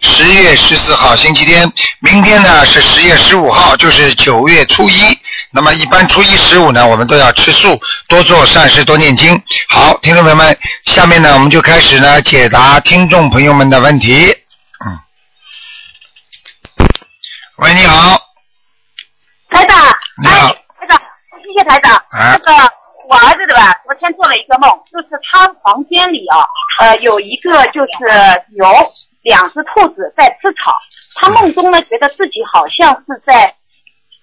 十月十四号，星期天。明天呢是十月十五号，就是九月初一。那么一般初一十五呢，我们都要吃素，多做善事，多念经。好，听众朋友们，下面呢我们就开始呢解答听众朋友们的问题。嗯。喂，你好。台长，你好哎，台长，谢谢台长。啊那个我儿子对吧？昨天做了一个梦，就是他房间里啊，呃，有一个就是牛，两只兔子在吃草。他梦中呢，觉得自己好像是在，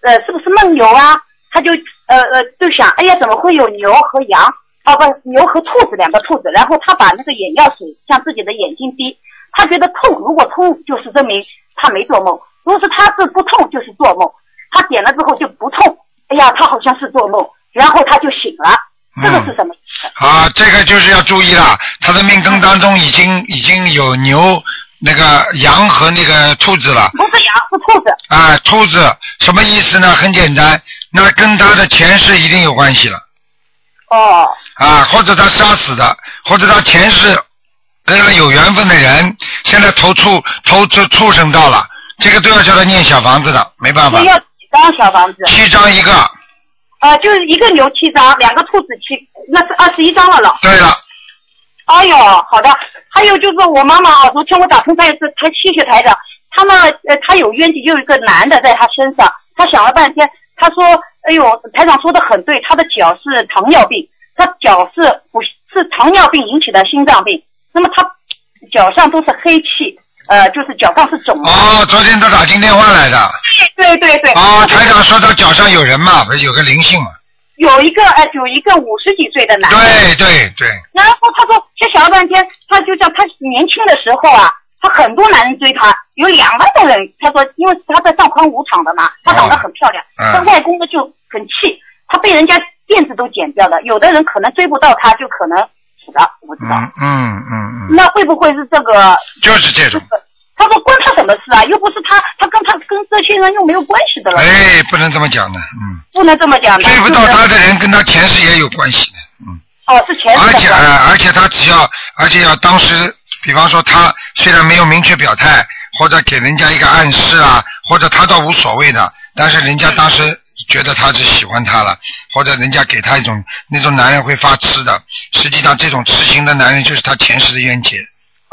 呃，是不是梦游啊？他就呃呃就想，哎呀，怎么会有牛和羊？哦不，牛和兔子两个兔子。然后他把那个眼药水向自己的眼睛滴，他觉得痛，如果痛就是证明他没做梦，如果是他是不痛就是做梦。他点了之后就不痛，哎呀，他好像是做梦，然后他就醒了，这个是什么意思？啊，这个就是要注意了，他的命根当中已经已经有牛、那个羊和那个兔子了。不是羊，是兔子。啊，兔子什么意思呢？很简单，那跟他的前世一定有关系了。哦，啊，或者他杀死的，或者他前世跟他有缘分的人，现在投畜投这畜生道了，这个都要叫他念小房子的，没办法。要几张小房子？七张一个，呃，就是一个牛七张，两个兔子七，那是二十一张了了。对了，哎呦，好的。还有就是我妈妈啊，昨天我打通她也是，她谢谢台长，她呢，呃，她有冤结，就有一个男的在她身上，她想了半天，她说，哎呦，台长说的很对，她的脚是糖尿病，她脚是不是糖尿病引起的心脏病，那么她脚上都是黑气，呃，就是脚上是肿的。哦，昨天他打进电话来的，对对对。哦，台长说他脚上有人嘛，不是有个灵性嘛？有一个呃，有一个五十几岁的男的。对对对，然后他说，他想了半天，他就叫他年轻的时候啊，他很多男人追他，有两万多人。他说，因为他在上宽舞场的嘛，他长得很漂亮，嗯他外公呢就很气，他被人家辫子都剪掉了。有的人可能追不到他，就可能死了，我不知道。嗯嗯嗯嗯，那会不会是这个？就是这种。他说关他什么事啊？又不是他，他跟他跟这些人又没有关系的了。哎，不能这么讲的，嗯，不能这么讲的。追不到他的人跟他前世也有关系的，嗯。哦，是前世而且而且他只要，而且要当时，比方说他虽然没有明确表态，或者给人家一个暗示啊，或者他倒无所谓的，但是人家当时觉得他是喜欢他了，或者人家给他一种那种男人会发痴的，实际上这种痴情的男人就是他前世的冤结。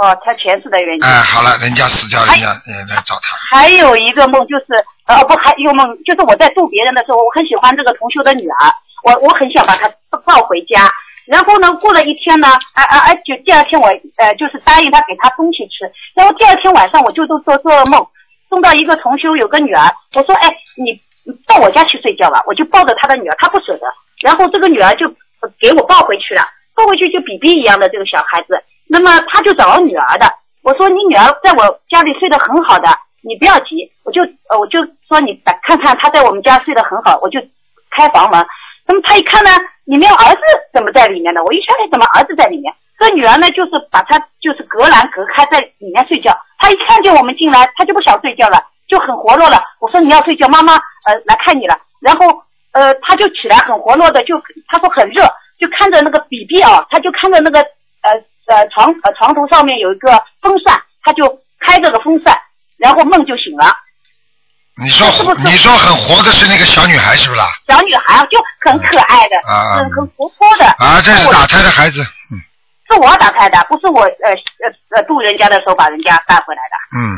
哦，他前世的原因。哎、好了，人家死掉，人家呃来找他。还有一个梦就是，呃，不，还有梦就是我在度别人的时候，我很喜欢这个同修的女儿，我我很想把她抱回家。然后呢，过了一天呢，啊啊啊，就第二天我呃就是答应他给他东西吃。然后第二天晚上我就都做做噩梦，梦到一个同修有个女儿，我说哎你你到我家去睡觉吧，我就抱着他的女儿，他不舍得。然后这个女儿就呃给我抱回去了，抱回去就比比一样的这个小孩子，那么他就找女儿的。我说你女儿在我家里睡得很好的，你不要急，我就呃我就说你看看她在我们家睡得很好，我就开房门。那么他一看呢，里面儿子怎么在里面呢？我一想，哎，怎么儿子在里面？这女儿呢，就是把他就是隔栏隔开在里面睡觉。他一看见我们进来，他就不想睡觉了，就很活络了。我说你要睡觉，妈妈呃来看你了。然后呃他就起来很活络的，就他说很热，就看着那个笔笔啊，他就看着那个呃呃床呃床头上面有一个风扇，他就开这个风扇，然后梦就醒了。你说是不是你说很活的是那个小女孩是不是啦？小女孩就很可爱的，啊很很活泼的。啊，这是打胎的孩子，嗯是我打开的，不是我呃呃呃渡人家的时候把人家带回来的。嗯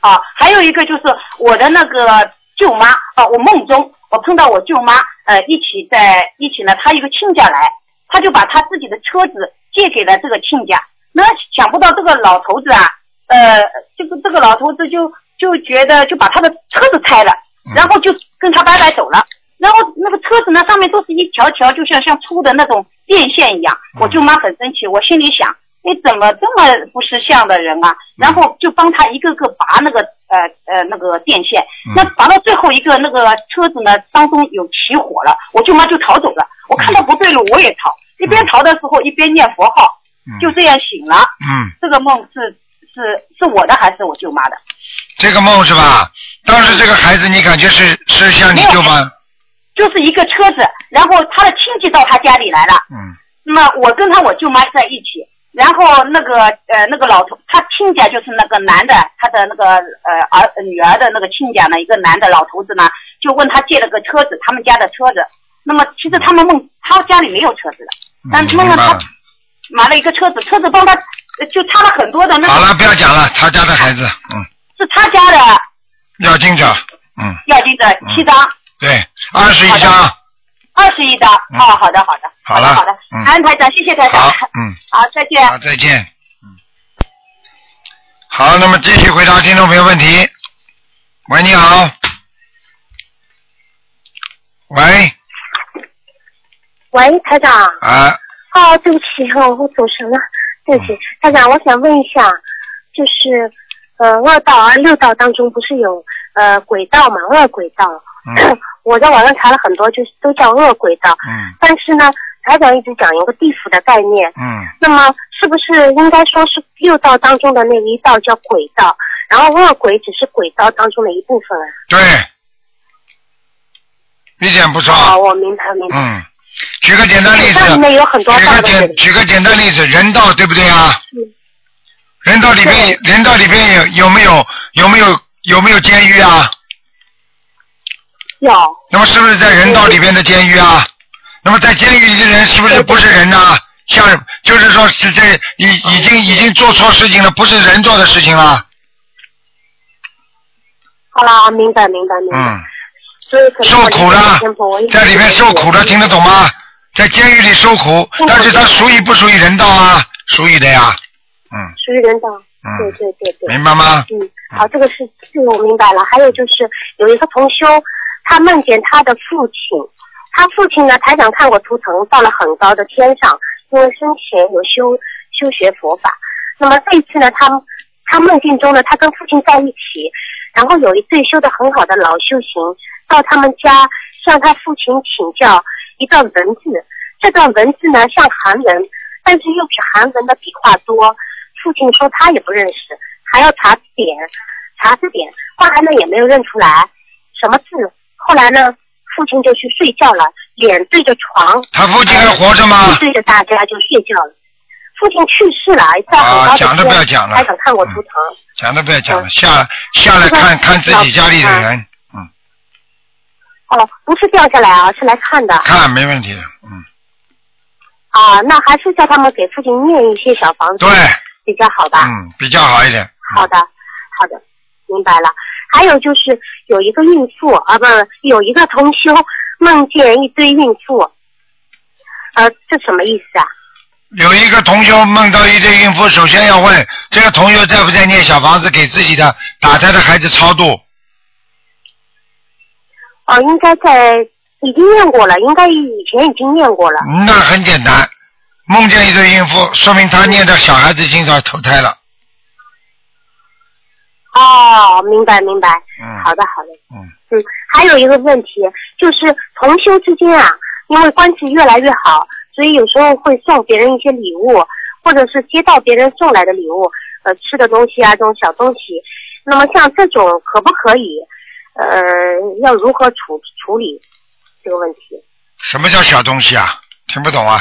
啊，还有一个就是我的那个舅妈啊，我梦中我碰到我舅妈，呃，一起在一起呢，她一个亲家来，他就把他自己的车子借给了这个亲家，那想不到这个老头子啊，呃，这个这个老头子就就觉得就把他的车子拆了，然后就跟他拜拜走了。然后那个车子呢，上面都是一条条，就像像粗的那种电线一样。我舅妈很生气，我心里想，你怎么这么不识相的人啊？然后就帮他一个个拔那个呃呃那个电线，那拔到最后一个那个车子呢当中有起火了，我舅妈就逃走了。我看到不对路，我也逃。一边逃的时候一边念佛号，嗯就这样醒了。嗯，这个梦是是是我的还是我舅妈的？这个梦是吧？当时这个孩子你感觉是是像你舅妈？就是一个车子，然后他的亲戚到他家里来了，嗯那么我跟他我舅妈在一起，然后那个呃那个老头，他亲家就是那个男的，他的那个呃儿女儿的那个亲家呢，一个男的老头子呢，就问他借了个车子，他们家的车子。那么其实他们梦他家里没有车子的，但嗯，是梦了。他。买了一个车子，车子帮他呃就差了很多的那好了，不要讲了，他家的孩子，嗯，是他家的。要经者，嗯，要经者七张。对，二十一张，二十一张，嗯。哦，好的，好的，好了的，好的，嗯。感恩台长，谢谢台长，好，嗯。好，再见。好，再见。嗯，好，那么继续回答听众朋友问题。喂，你好。喂，喂，台长。啊，哦，对不起，哦，我走神了，对不起，台长，我想问一下，就是呃，二道啊六道当中不是有呃轨道嘛，恶轨道。嗯 我在网上查了很多，就是都叫恶轨道，嗯但是呢，台长一直讲一个地府的概念，嗯，那么是不是应该说是六道当中的那一道叫轨道，然后恶鬼只是轨道当中的一部分啊？对，一点不错。哦，我明白明白。嗯，举个简单例子，举个简举个简单例子，人道对不对啊？嗯人道里边人道里边有有没有有没有有没有监狱啊？有那么是不是在人道里边的监狱啊？那么在监狱里的人是不是不是人呐、像就是说是在已已经已经做错事情了，不是人做的事情了。好了，明白明白明白。受苦了在里面受苦了，听得懂吗？在监狱里受苦，但是他属于不属于人道啊？属于的呀。嗯属于人道。对嗯，对对对。明白吗？嗯，好，这个是这个我明白了。还有就是有一个同修，他梦见他的父亲，他父亲呢，台长看过图腾，到了很高的天上，因为生前有修修学佛法。那么这一次呢，他他梦境中呢，他跟父亲在一起，然后有一对修的很好的老修行到他们家向他父亲请教一段文字，这段文字呢像韩文，但是又比韩文的笔画多。父亲说他也不认识，还要查字典，查字典，后来呢也没有认出来什么字。后来呢，父亲就去睡觉了，脸对着床，他父亲还活着吗？对着大家就睡觉了。父亲去世了，在很高的啊讲都不要天讲了台长看我图腾。讲都不要讲了，嗯下下来看看自己家里的人，嗯，哦，不是掉下来啊，是来看的看没问题的，嗯，啊。那还是叫他们给父亲念一些小房子对，比较好吧？嗯，比较好一点。好的，好的，明白了。还有就是有一个孕妇啊，不是有一个同修梦见一堆孕妇，呃，这什么意思啊？有一个同修梦到一堆孕妇，首先要问这个同修在不在念小房子给自己的打胎的孩子超度？哦、应该在已经念过了，应该以前已经念过了。那很简单，梦见一对孕妇，说明他念的小孩子已经要投胎了。哦，明白明白。嗯，好的好的。嗯嗯，还有一个问题就是同修之间啊，因为关系越来越好，所以有时候会送别人一些礼物，或者是接到别人送来的礼物，呃，吃的东西啊，这种小东西。那么像这种可不可以？呃，要如何处处理这个问题？什么叫小东西啊？听不懂啊？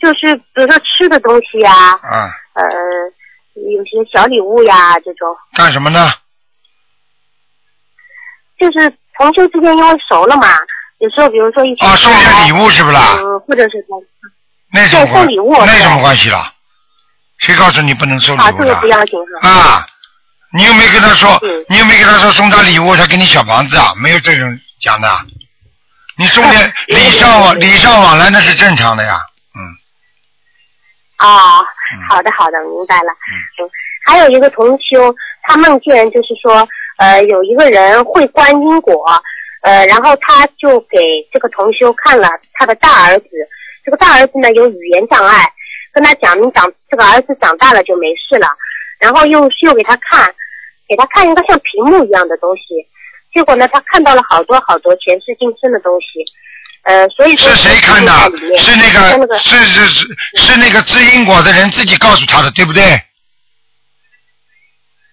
就是比如说吃的东西呀、啊，呃，有些小礼物呀，这种，干什么呢？就是同修之间因为熟了嘛，有时候比如说一起啊，送些礼物是不是啦？嗯，或者是送那什么关对送礼物那什么关系啦？谁告诉你不能送礼好，物的这个不？要紧哈。啊，你又没跟他说嗯，你又没跟他说送他礼物，他给你小房子啊？没有这种讲的。你送点礼尚往礼尚往来那是正常的呀。嗯啊，嗯好的好的，明白了。嗯，还有一个同修，他梦见就是说，呃，有一个人会观因果，呃，然后他就给这个同修看了他的大儿子，这个大儿子呢有语言障碍，跟他讲，你长这个儿子长大了就没事了，然后又又给他看，给他看一个像屏幕一样的东西，结果呢，他看到了好多好多前世今生的东西，呃，所以说是谁看的是那个个是是是是那个知因果的人自己告诉他的，对不对？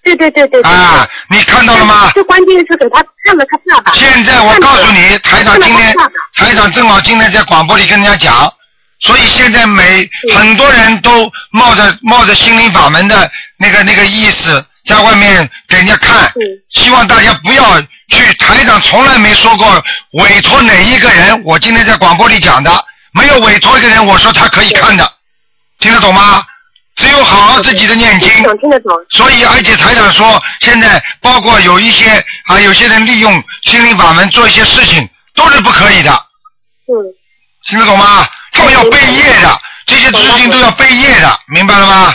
对对对对对。啊，你看到了吗？最关键是给他看了他爸爸。现在我告诉你，台长今天台长正好今天在广播里跟人家讲，所以现在每嗯很多人都冒着冒着心灵法门的那个那个意思，在外面给人家看嗯，希望大家不要去。台长从来没说过委托哪一个人，我今天在广播里讲的，没有委托一个人，我说他可以看的，听得懂吗？只有好好自己的念经。所以，而且台长说，现在包括有一些啊，有些人利用心灵法门做一些事情，都是不可以的，嗯，听得懂吗？他们要背业的，这些事情都要背业的，明白了吗？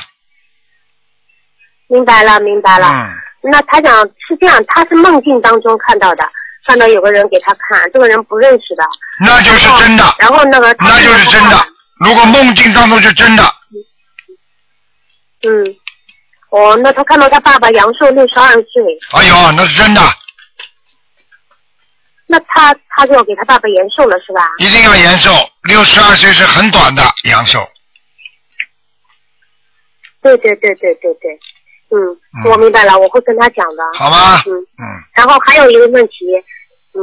明白了明白了。嗯，那台长是这样，他是梦境当中看到的，看到有个人给他看，这个人不认识的。那就是真的，然后那个他那就是真的。如果梦境当中是真的，嗯，哦，那他看到他爸爸阳寿六十二岁，哎呦，那是真的，那他他就要给他爸爸延寿了是吧？一定要延寿。六十二岁是很短的阳寿，对对对对对对，嗯，嗯我明白了，我会跟他讲的。好吗？嗯，嗯，然后还有一个问题，嗯，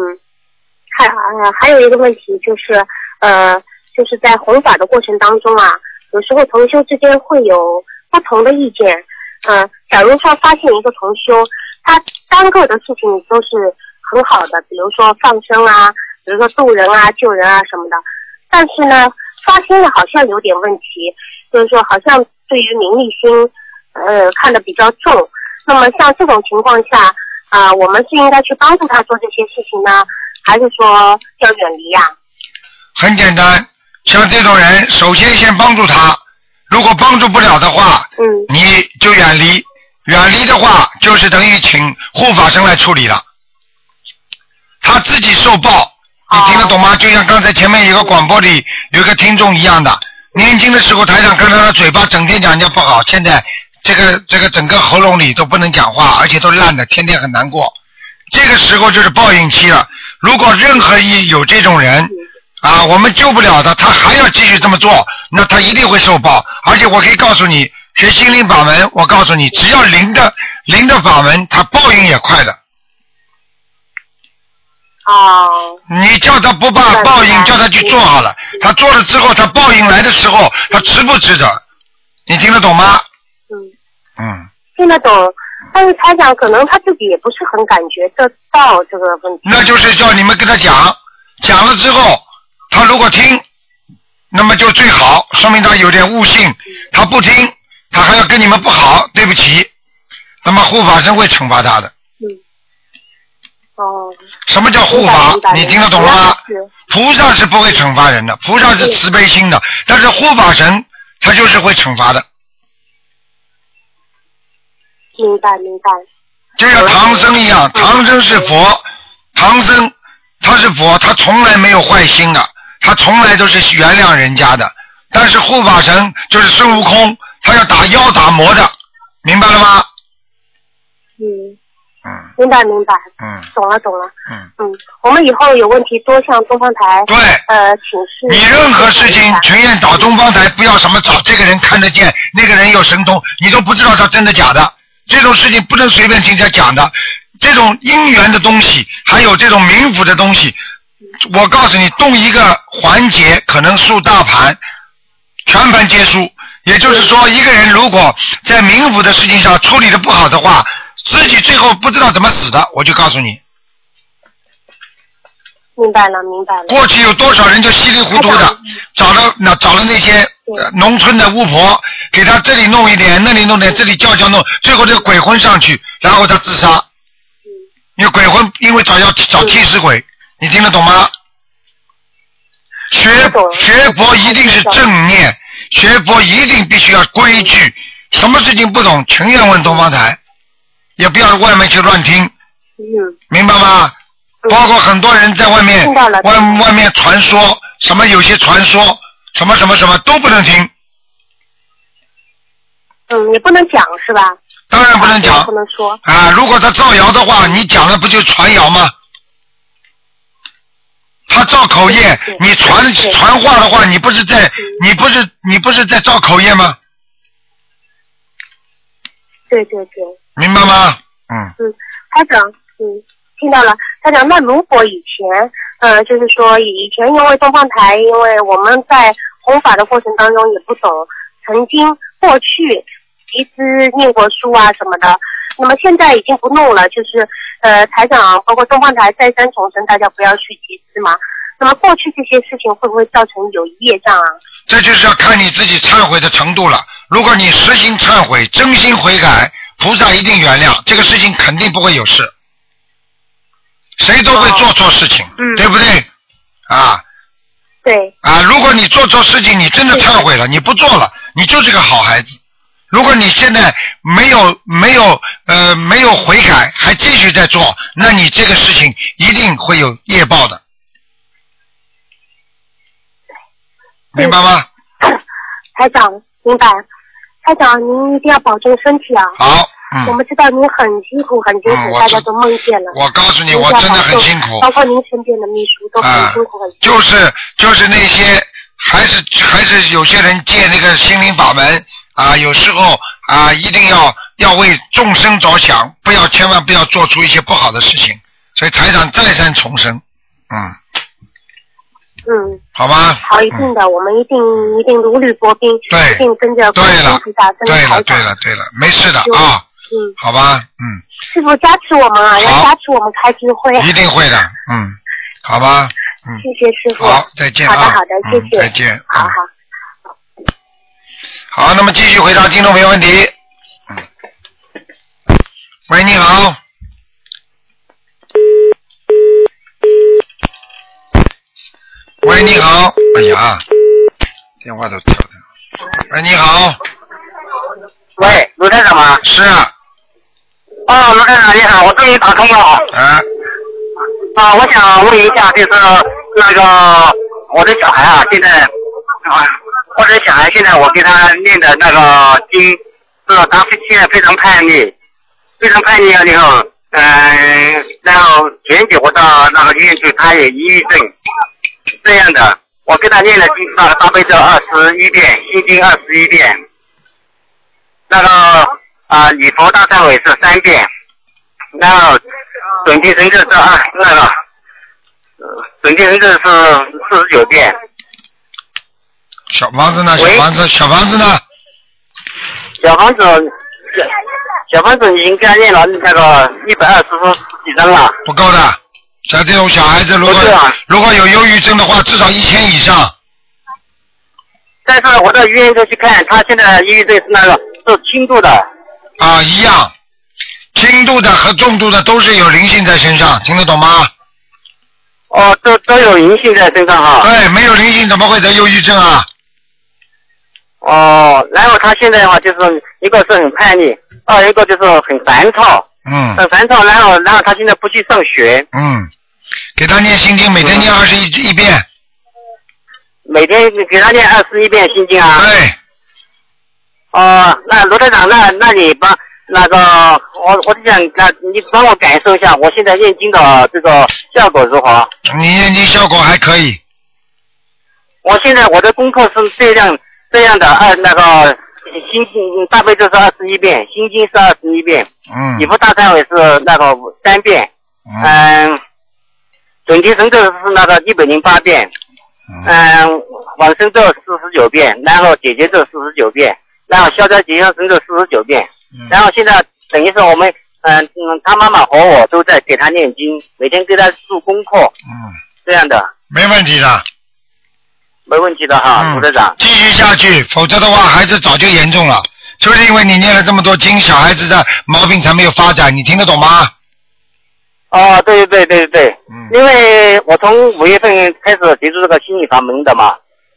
还呃还有一个问题就是呃就是在弘法的过程当中啊，有时候同修之间会有不同的意见。嗯、假如说发现一个同修，他单个的事情都是很好的，比如说放生啊，比如说渡人啊、救人啊什么的，但是呢，发心的好像有点问题，就是说好像对于名利心，呃，看得比较重。那么像这种情况下，啊、我们是应该去帮助他做这些事情呢，还是说要远离呀、很简单。像这种人，首先先帮助他，如果帮助不了的话，嗯你就远离。远离的话，就是等于请护法神来处理了。他自己受报，你听得懂吗？就像刚才前面有个广播里有一个听众一样的，年轻的时候台上看到他嘴巴整天讲人家不好，现在这个这个整个喉咙里都不能讲话，而且都烂的，天天很难过。这个时候就是报应期了。如果任何一有这种人，啊，我们救不了他，他还要继续这么做，那他一定会受报。而且我可以告诉你，学心灵法门，我告诉你，只要灵的灵的法门，他报应也快的。哦，你叫他不怕报应，叫他去做好了。他做了之后，他报应来的时候，他值不值得？你听得懂吗？嗯，嗯，听得懂。但是台长可能他自己也不是很感觉得到这个问题。那就是叫你们跟他讲，讲了之后，他如果听，那么就最好，说明他有点悟性。他不听，他还要跟你们不好，对不起，那么护法神会惩罚他的。嗯。哦。什么叫护法？你听得懂了吗？是菩萨是不会惩罚人的，菩萨是慈悲心的，但是护法神他就是会惩罚的。明白明白。就像唐僧一样，唐僧是佛，唐僧他是佛，他从来没有坏心的，他从来都是原谅人家的。但是护法神就是孙悟空，他要打妖打魔的，明白了吗？嗯，嗯明白明白，嗯懂了懂了。嗯，嗯，我们以后有问题多向东方台对。呃请示。你任何事情全愿找东方台，不要什么找这个人看得见，那个人有神通，你都不知道他真的假的。这种事情不能随便听人家讲的。这种姻缘的东西，还有这种冥府的东西，我告诉你，动一个环节可能输大盘，全盘皆输。也就是说，一个人如果在冥府的事情上处理的不好的话，自己最后不知道怎么死的。我就告诉你，明白了明白了。过去有多少人就稀里糊涂的找了那找了那些呃农村的巫婆，给他这里弄一点，那里弄点，这里叫叫弄，最后这个鬼魂上去，然后他自杀。因为鬼魂因为找要找替死鬼，你听得懂吗？学学佛一定是正念，学佛一定必须要规矩，什么事情不懂，全愿问东方台，也不要外面去乱听，嗯。明白吗？嗯包括很多人在外面外外面传说什么有些传说什么什么什么都不能听，嗯，也不能讲是吧？当然不能讲不能说。啊！如果他造谣的话，你讲了不就传谣吗？他他造口业，你传传话的话，你不是在你不是你不是在造口业吗？对对对，明白吗？嗯，台长，嗯，听到了。台长，那如果以前，呃，就是说以前因为东方台，因为我们在弘法的过程当中也不懂，曾经过去集资念过书啊什么的，那么现在已经不弄了，就是呃，台长包括东方台再三重申，大家不要去集资嘛。那么过去这些事情会不会造成有业障啊？这就是要看你自己忏悔的程度了。如果你实心忏悔，真心悔改，菩萨一定原谅，这个事情肯定不会有事。谁都会做错事情，嗯对不对？啊对，啊！如果你做错事情，你真的忏悔了，你不做了，你就是个好孩子。如果你现在没有没有呃没有悔改，还继续在做，那你这个事情一定会有业报的，明白吗？台长明白。台长，您一定要保重身体啊！好，嗯，我们知道您很辛苦，很辛苦，嗯大家都梦见了。我告诉你，我真的很辛苦。包括您身边的秘书都很啊辛苦，很辛苦。就是就是那些还是还是有些人借那个心灵法门啊，有时候啊一定要要为众生着想，不要千万不要做出一些不好的事情。所以台长再三重申，嗯，嗯，好吧。好，一定的，我们一定一定如履薄冰，对一定跟着对了对了。对了对了，没事的啊，嗯，好吧，嗯，师傅加持我们啊，要加持我们开智慧。一定会的，嗯，好吧，嗯，谢谢师傅。好，再见啊，好的好的，谢嗯谢。再见，嗯好好。好，那么继续回答听众朋友问题。嗯，喂，你好。喂，你好。哎呀，电话都跳掉。喂，你好。喂，卢站长吗？是啊，哦，罗站长你好，我终于打通了。啊，啊，我想问一下，就是那个我的小孩啊，现在啊，我的小孩现在我给他念的那个经，是他现在非常叛逆，非常叛逆了以后，嗯、然后前几我到那个医院去，他也抑郁症，这样的，我给他念了经那个大悲咒二十一遍，心经二十一遍，那个啊礼佛大忏悔是三遍，然后准提神咒是二那个，呃准提神咒是四十九遍，小房子呢？小喂房子，小房子呢？小房子小小房子已经给他念了那个一百二十几张了，不够的。像这种小孩子，如果啊如果有忧郁症的话，至少一千以上。但是我到医院头去看，他现在抑郁症是那个是轻度的，啊，一样，轻度的和重度的都是有灵性在身上，听得懂吗？哦，都都有灵性在身上哈。对，没有灵性怎么会得忧郁症啊？哦，然后他现在的话就是一个是很叛逆，二一个就是很烦躁，嗯很烦躁，然后然后他现在不去上学，嗯，给他念心经，每天念二十一一遍。每天给他念二十一遍心经啊。对，哦，那罗队长，那那你帮那个我我就想，那你帮我感受一下，我现在念经的这个效果如何？你念经效果还可以。我现在我的功课是这样这样的，二那个心经大悲咒是二十一遍，心经是二十一遍，嗯。礼佛大忏悔是那个三遍，嗯。嗯，准提神咒是那个一百零八遍，嗯。嗯，往生咒四十九遍，然后解结咒四十九遍，然后消灾吉祥神咒四十九遍，嗯然后现在等于是我们，嗯嗯，他妈妈和我都在给他念经，每天给他做功课，嗯，这样的没问题的。没问题的哈，嗯卢队长。继续下去，否则的话，孩子早就严重了。就是因为你念了这么多经，小孩子的毛病才没有发展，你听得懂吗？哦，对对对对对，嗯因为我从五月份开始接触这个心理法门的嘛，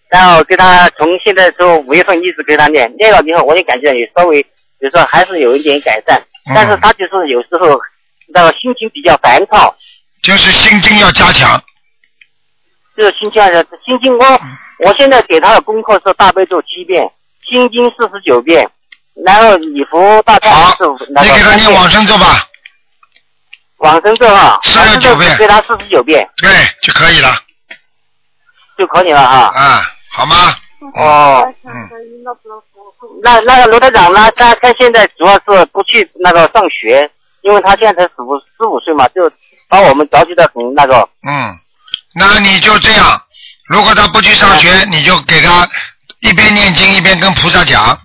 然后给他从现在从五月份一直给他念，念了以后我也感觉也稍微，比如说还是有一点改善，嗯但是他就是有时候那个心情比较烦躁，就是心经要加强。就是心情的心经我我现在给他的功课是大悲咒七遍，心经四十九遍，然后礼佛大忏好悔是那你给他念往生咒吧，往生咒啊，四十九遍给他四十九遍。对就可以了。就可以了哈。啊，好吗？哦，嗯，那那个罗台长，呢他他现在主要是不去那个上学，因为他现在才十五十五岁嘛，就把我们着急的很那个。嗯，那你就这样，如果他不去上学，你就给他一边念经一边跟菩萨讲，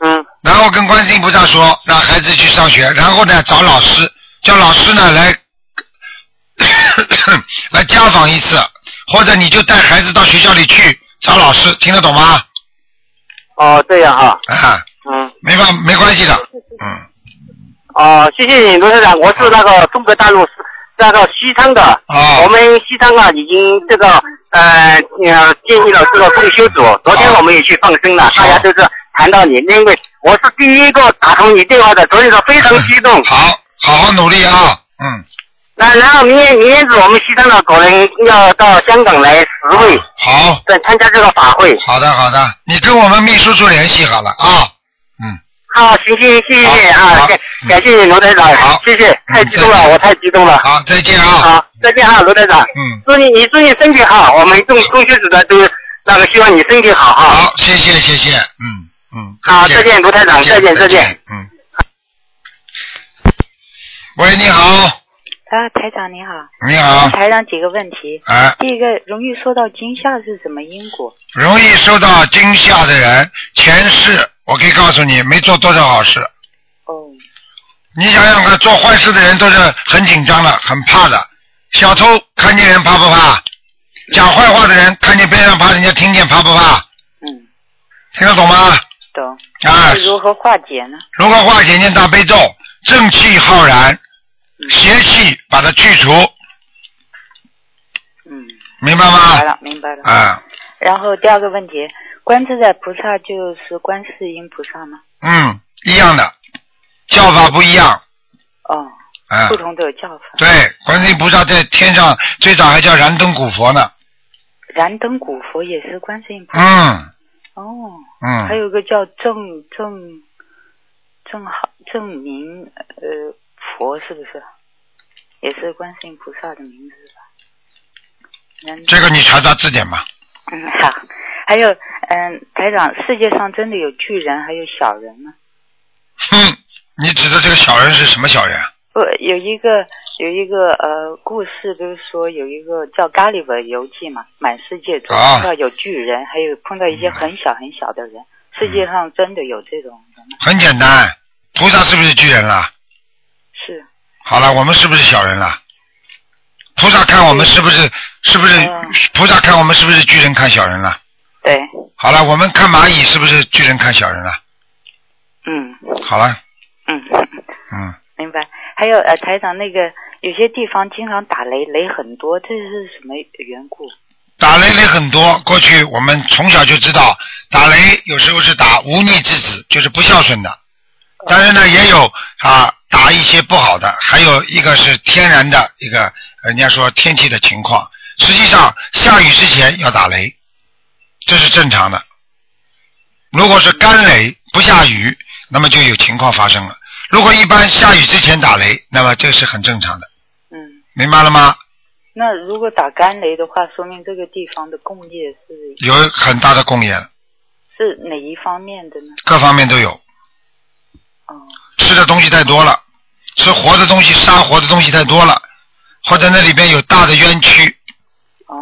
嗯然后跟观世音菩萨说，让孩子去上学，然后呢找老师，叫老师呢来 来家访一次，或者你就带孩子到学校里去找老师，听得懂吗？哦，这样哈，啊，嗯。没关没关系的，嗯，哦，谢谢你罗台长，我是那个中国大陆是那个西昌的，哦。我们西昌啊已经这个呃呃建立了这个共修组，昨天我们也去放生了，大家都是谈到你，因为我是第一个打通你电话的，所以说非常激动。好，好好努力啊，嗯，那然后明天明天子我们西藏的可能要到香港来实惠，好，再参加这个法会。好的好的，你跟我们秘书处联系好了啊，嗯，好，行行，谢谢好好啊，感感谢你罗台长好，谢谢，太激动了，我太激动了。好，再见啊，好，再见啊，罗台长。嗯，祝你你祝你身体好，我们共共学组的都那个希望你身体好哈。好，谢谢谢谢，嗯嗯，好，再见，罗台长，再见再见。，嗯。喂，你好，啊，台长你好，你好，台长几个问题。啊，第一个，容易受到惊吓是什么因果？容易受到惊吓的人，前世我可以告诉你，没做多少好事。哦，你想想看，做坏事的人都是很紧张的，很怕的。小偷看见人怕不怕？讲坏话的人看见别人怕，人家听见怕不怕？嗯，听得懂吗？懂。啊那如何化解呢？如何化解？念大悲咒，正气浩然，嗯邪气把它去除，嗯，明白吗明白？了，明白了。啊，然后第二个问题，观自在菩萨就是观世音菩萨吗？嗯，一样的，叫法不一样。哦，啊不，同的叫法。对，观世音菩萨在天上最早还叫燃灯古佛呢。燃灯古佛也是观世音菩萨。嗯哦，嗯还嗯，有个叫正正正好正明呃佛是不是？也是观世音菩萨的名字吧？这个你查查字典吧。嗯，好。还有，嗯，台长，世界上真的有巨人，还有小人吗？哼，你指的这个小人是什么小人啊？不，有一个有一个呃故事，就是说有一个叫《咖喱本游记》嘛，满世界都啊碰到有巨人，还有碰到一些很小很小的人。世界上真的有这种人吗？很简单，菩萨是不是巨人了？是，好了，我们是不是小人了？菩萨看我们是不是是不是嗯菩萨看我们是不是巨人看小人了？对，好了，我们看蚂蚁是不是巨人看小人了？嗯好了，嗯，嗯，明白。还有呃，台长，那个有些地方经常打雷，雷很多，这是什么缘故？打雷雷很多。过去我们从小就知道，打雷有时候是打无逆之子，就是不孝顺的。但是呢，也有啊打一些不好的，还有一个是天然的一个，人家说天气的情况。实际上下雨之前要打雷，这是正常的。如果是干雷不下雨，那么就有情况发生了。如果一般下雨之前打雷，那么这是很正常的，嗯，明白了吗？那如果打干雷的话，说明这个地方的工业是有很大的工业了，是哪一方面的呢？各方面都有。哦，吃的东西太多了，吃活的东西、杀活的东西太多了，或者那里边有大的冤屈，哦，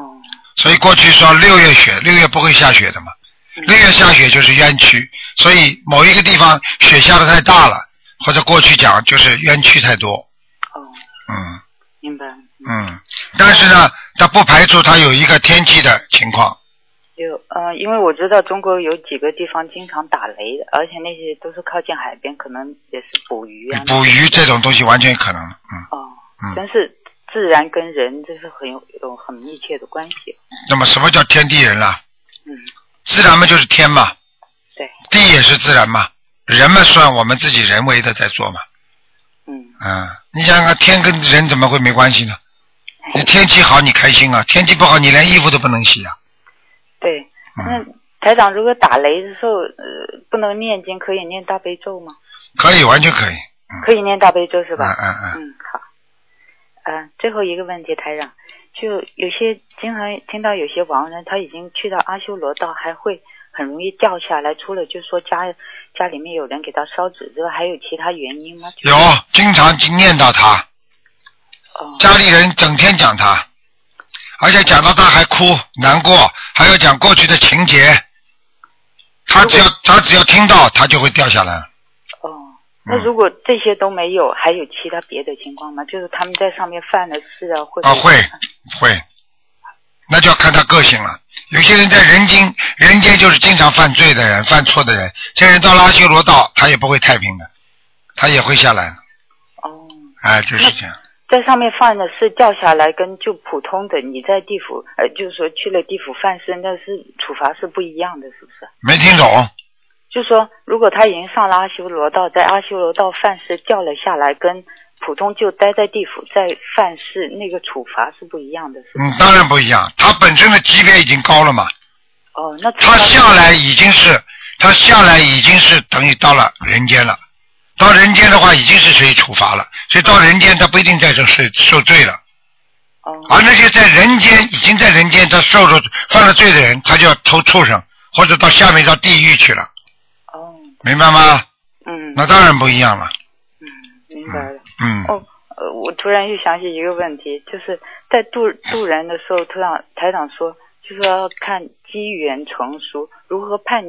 所以过去说六月雪，六月不会下雪的嘛，六月下雪就是冤屈，所以某一个地方雪下的太大了，或者过去讲就是冤屈太多，哦，嗯。明白。嗯，但是呢，它不排除它有一个天气的情况，有呃，因为我知道中国有几个地方经常打雷的，而且那些都是靠近海边，可能也是捕鱼啊。捕鱼这种东西完全有可能，嗯哦，嗯。但是自然跟人这是很有有很密切的关系。那么什么叫天地人啦？嗯，自然嘛就是天嘛，对，地也是自然嘛，人嘛算我们自己人为的在做嘛。嗯，嗯，你想想看，天跟人怎么会没关系呢？你天气好，你开心啊；天气不好，你连衣服都不能洗啊。对。那嗯，台长，如果打雷的时候，呃，不能念经，可以念大悲咒吗？可以，完全可以。可以念大悲咒是吧？嗯嗯嗯，嗯，好。嗯，最后一个问题，台长，就有些经常听到有些亡人他已经去到阿修罗道，还会很容易掉下来。除了就说家家里面有人给他烧纸之外，还有其他原因吗？有经常去念叨他，哦家里人整天讲他，而且讲到他还哭难过，还要讲过去的情节。他只要他只要听到，他就会掉下来。哦，那如果这些都没有，还有其他别的情况吗？就是他们在上面犯的事啊，会不啊，会会，那就要看他个性了。有些人在人间，人间就是经常犯罪的人，犯错的人，这人到了阿修罗道，他也不会太平的，他也会下来。哦，哎，就是这样。在上面犯的是掉下来，跟就普通的你在地府，呃，就是说去了地府犯事，那是处罚是不一样的，是不是？没听懂？就是说，如果他已经上了阿修罗道，在阿修罗道犯事掉了下来，跟普通就待在地府在犯事，那个处罚是不一样的？嗯，当然不一样。他本身的级别已经高了嘛，哦，那他下来已经是他下来已经是等于到了人间了。到人间的话，已经是属于处罚了，所以到人间他不一定再受受受罪了。哦而那些在人间已经在人间他受了犯了罪的人，他就要投畜生或者到下面到地狱去了。哦，明白吗？嗯，那当然不一样了。嗯明白了。嗯，哦，呃，我突然又想起一个问题，就是在渡渡人的时候，台长台长说，就是要看机缘成熟，如何判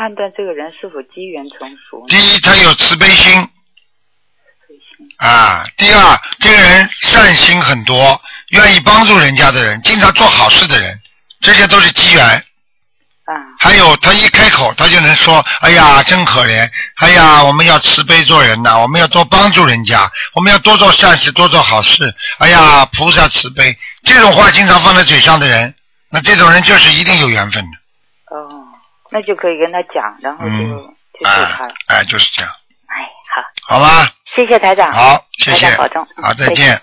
判断这个人是否机缘成熟？第一，他有慈悲心。啊，第二，这个人善心很多，愿意帮助人家的人，经常做好事的人，这些都是机缘。啊。还有，他一开口，他就能说：“哎呀，真可怜！哎呀，我们要慈悲做人呐，我们要多帮助人家，我们要多做善事，多做好事。哎呀，菩萨慈悲。”这种话经常放在嘴上的人，那这种人就是一定有缘分的。哦，那就可以跟他讲，然后就、嗯就救他了。哎，就是这样，哎，好，好吧？谢谢台长。好，谢谢台长保重。，好，再再见。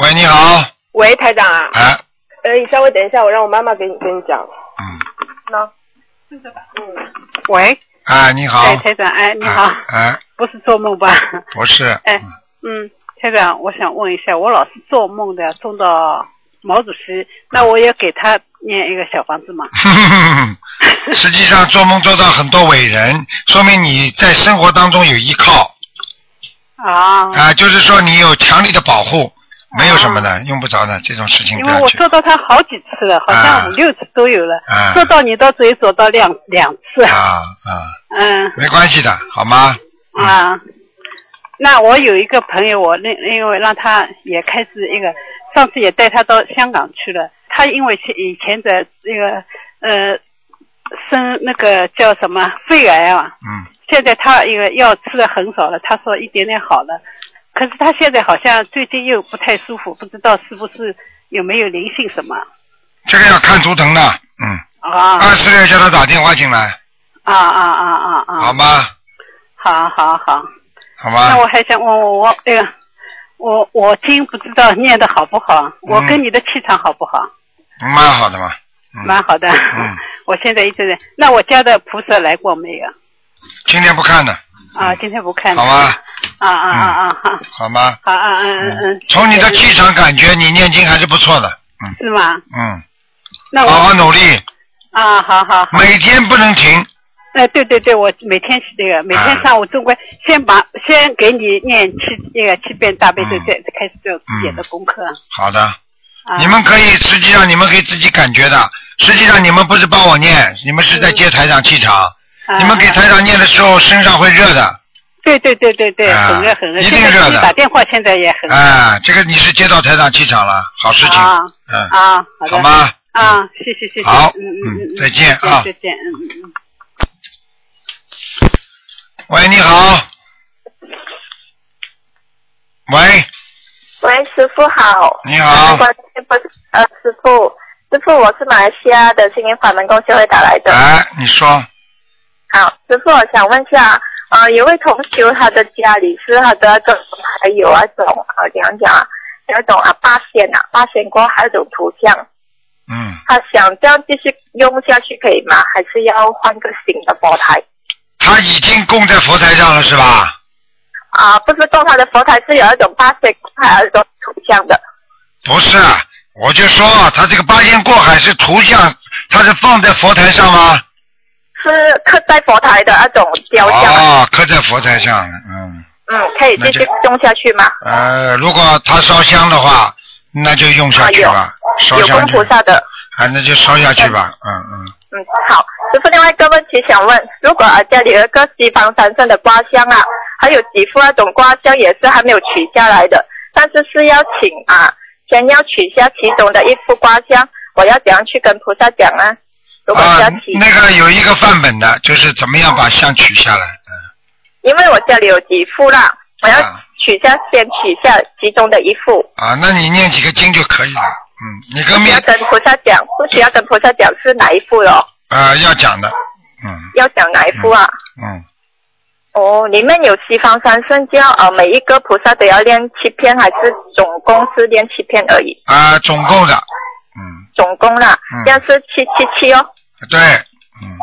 喂，你好，喂，台长啊，哎，呃，你稍微等一下，我让我妈妈给你跟你讲。嗯，那，嗯，喂，哎，你好，哎，台长，哎，你好，哎，不是做梦吧？不是，哎，嗯，台长，我想问一下，我老是做梦的，梦到毛主席，那我也给他念一个小房子嘛？实际上做梦做到很多伟人，说明你在生活当中有依靠。啊，啊，就是说你有强力的保护，没有什么的，用不着的这种事情因为我。做到他好几次了，好啊像五六次都有了，啊。做到你倒只有做到两两次。啊啊，嗯。没关系的，好吗？啊，那我有一个朋友，我那因为让他也开始一个，上次也带他到香港去了。他因为前以前的那个呃生那个叫什么肺癌啊，嗯，现在他一个药吃的很少了，他说一点点好了。可是他现在好像最近又不太舒服，不知道是不是有没有灵性什么这个要看图腾的，嗯，啊？二十六叫他打电话进来，啊啊啊啊啊！好吗？好好好。好吗？那我还想问我我那个我我经不知道念的好不好，我跟你的气场好不好？蛮好的嘛，蛮好的。嗯，我现在一直在。那我家的菩萨来过没有？今天不看的，啊，今天不看。好吧？啊啊啊啊好。好吗？好啊嗯嗯嗯。从你的气场感觉，你念经还是不错的，嗯是吗？嗯，那我好好努力，啊，好好好。每天不能停。哎，对对对，我每天是这个每天上午中规，先把先给你念七那个七遍大悲咒，再再开始做自己的功课。好的，啊你们可以，实际上你们可以自己感觉的。实际上你们不是帮我念，你们是在接台长气场。啊你们给台长念的时候，身上会热的。对对对对对，啊很热很热。一定热的你打电话现在也很热。啊，这个你是接到台长气场了，好事情。啊嗯，啊，好吗？啊，谢谢谢谢。好嗯嗯嗯，再见啊再见，嗯嗯嗯。喂，你好。喂，喂，师傅好。你好呃，师傅，师傅，我是马来西亚的心灵法门公协会打来的。哎，你说，好，师傅，我想问一下，呃，有位同学，他的家里是他的那种还有那种呃，怎样讲啊？有一种啊八仙啊，八仙过后还有一种图像，嗯，他想这样继续用下去可以吗？还是要换个新的佛台？他已经供在佛台上了是吧？啊，不是供他的佛台是有一种八仙过海一种图像的。不是，我就说他这个八仙过海是图像，他是放在佛台上吗？是刻在佛台的那种雕像。哦，刻在佛台上，嗯。嗯，可以继续种下去吗？呃，如果他烧香的话，那就用下去吧。烧有香供菩萨的。啊，那就烧下去吧，嗯嗯。嗯，好。师傅，另外一个问题想问，如果啊家里有一个西方三圣的挂香啊，还有几副那种挂香也是还没有取下来的，但是是要请啊，先要取下其中的一副挂香，我要怎样去跟菩萨讲呢？如果是要取，那个有一个范本的，就是怎么样把香取下来。嗯因为我家里有几副啦，我要取下先取下其中的一副。啊，那你念几个经就可以了。嗯，你跟不要跟菩萨讲，不需要跟菩萨讲是哪一副咯？啊，要讲的，嗯。要讲哪一副啊？嗯。哦，里面有西方三圣教，呃，每一个菩萨都要练七篇，还是总共是练七篇而已？啊，总共的，嗯。总共啦，嗯这样是七七七哦。对，嗯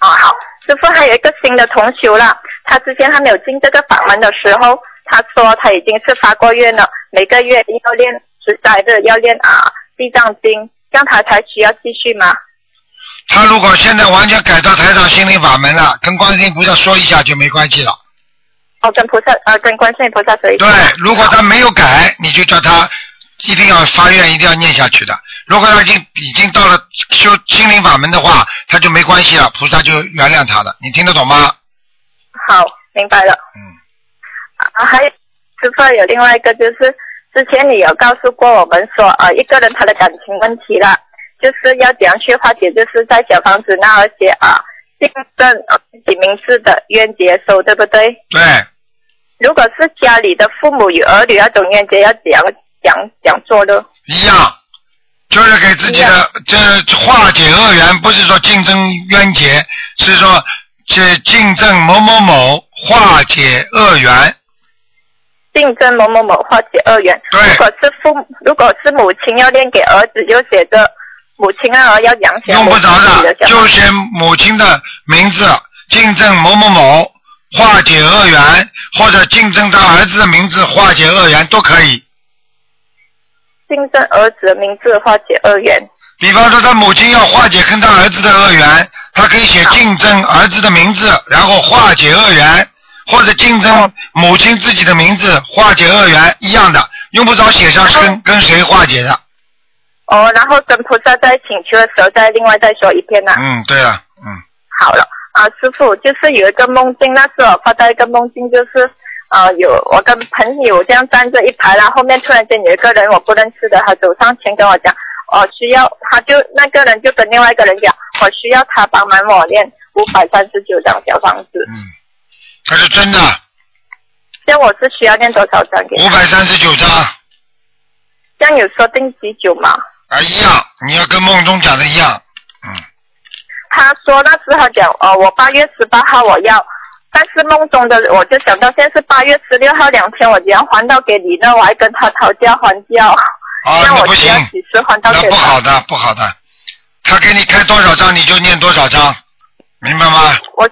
哦，好，师傅还有一个新的同修啦，他之前还没有进这个法门的时候，他说他已经是发过愿了，每个月要练十三日要练啊地藏经，这样他才需要继续吗？他如果现在完全改到台长心灵法门了，跟观世音菩萨说一下就没关系了。哦，跟菩萨呃跟观世音菩萨说一下。对，如果他没有改，你就叫他一定要发愿，一定要念下去的。如果他已经已经到了修心灵法门的话，他就没关系了，菩萨就原谅他的。你听得懂吗？好，明白了。嗯。啊，还有师傅有另外一个就是，之前你有告诉过我们说，呃，一个人他的感情问题了，就是要怎样去化解，就是在小房子那而且啊，订正呃自己名字的冤结收，对不对？对。如果是家里的父母与儿女那种冤结，要怎样讲讲做呢？一样，就是给自己的这化解恶缘，不是说竞争冤结，是说这竞争某某某化解恶缘。竞争某某某化解恶缘。对。如果是父，如果是母亲要念给儿子，就写着母亲啊要养起用不着的，就写母亲的名字，竞争某某某化解恶缘，或者竞争他儿子的名字化解恶缘都可以。竞争儿子的名字化解恶缘。比方说，他母亲要化解跟他儿子的恶缘，他可以写竞争儿子的名字，然后化解恶缘，或者竞争母亲自己的名字化解恶缘，一样的，用不着写上是跟跟谁化解的。哦，然后跟菩萨在请求的时候，再另外再说一遍呐、嗯，对啊，嗯，好了啊，师傅，就是有一个梦境，那时候我发到一个梦境，就是啊，有我跟朋友这样站着一排啦，后面突然间有一个人我不认识的，他走上前跟我讲，哦，需要，他就那个人就跟另外一个人讲，我需要他帮忙我练五百三十九张小房子，他是真的，这样我是需要念多少张给他？五百三十九张这样有说定几久吗？啊，一样，你要跟梦中讲的一样，嗯他说那时候讲，哦，我八月十八号我要，但是梦中的我就想到现在是八月十六号两天，我只要还到给你那？我还跟他讨价还价，啊，让那不行那？不好的，不好的，他给你开多少张你就念多少张，明白吗？我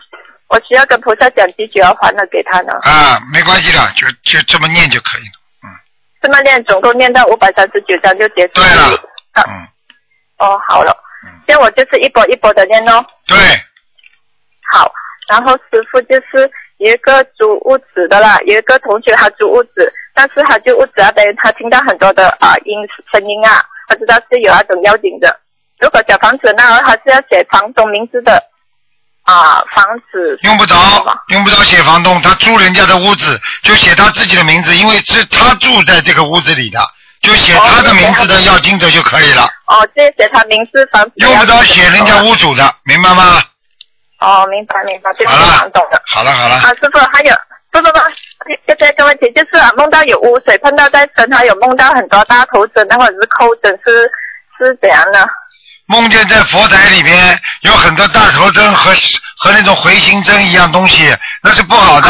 我需要跟菩萨讲几句要还了给他呢？啊，没关系的，就就这么念就可以了。嗯这么念总共念到五百三十九章就结束了。对了。嗯。哦，好了，这样我就是一波一波的念哦。对。好，然后师傅就是有一个租屋子的啦，有一个同学他租屋子，但是他就屋子那边他听到很多的啊音声音啊，他知道是有那种妖精的。如果小房子那他是要写房东名字的啊房子。用不着，用不着写房东，他租人家的屋子就写他自己的名字，因为是他住在这个屋子里的，就写他的名字的要经者就可以了，哦，这写他名字房子。用不着写人家屋主的，明白吗？哦，明白明白，这个是蛮懂的。好了好了，啊，师傅，还有不不不，现在一个问题就是、啊、梦到有污水碰到在身，还有梦到很多大头针或者是扣针，是是怎样呢？梦见在佛台里边有很多大头针和和那种回形针一样东西，那是不好的。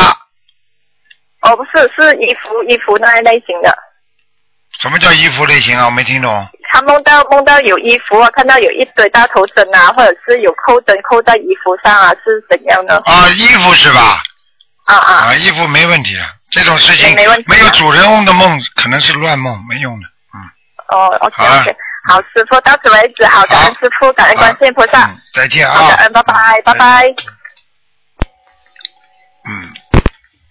哦，不是，是衣服衣服那一类型的。什么叫衣服类型啊？我没听懂。他梦到梦到有衣服啊，看到有一堆大头针啊，或者是有扣针扣在衣服上啊，是怎样的？啊，衣服是吧？啊啊。啊，衣服没问题啊，这种事情没问题没有主人翁的梦可能是乱梦，没用的。嗯哦，OK 好啊 OK，好，师傅到此为止，好，感恩师傅，感恩观世音菩萨，再见啊，感啊。恩，拜拜，拜拜。嗯，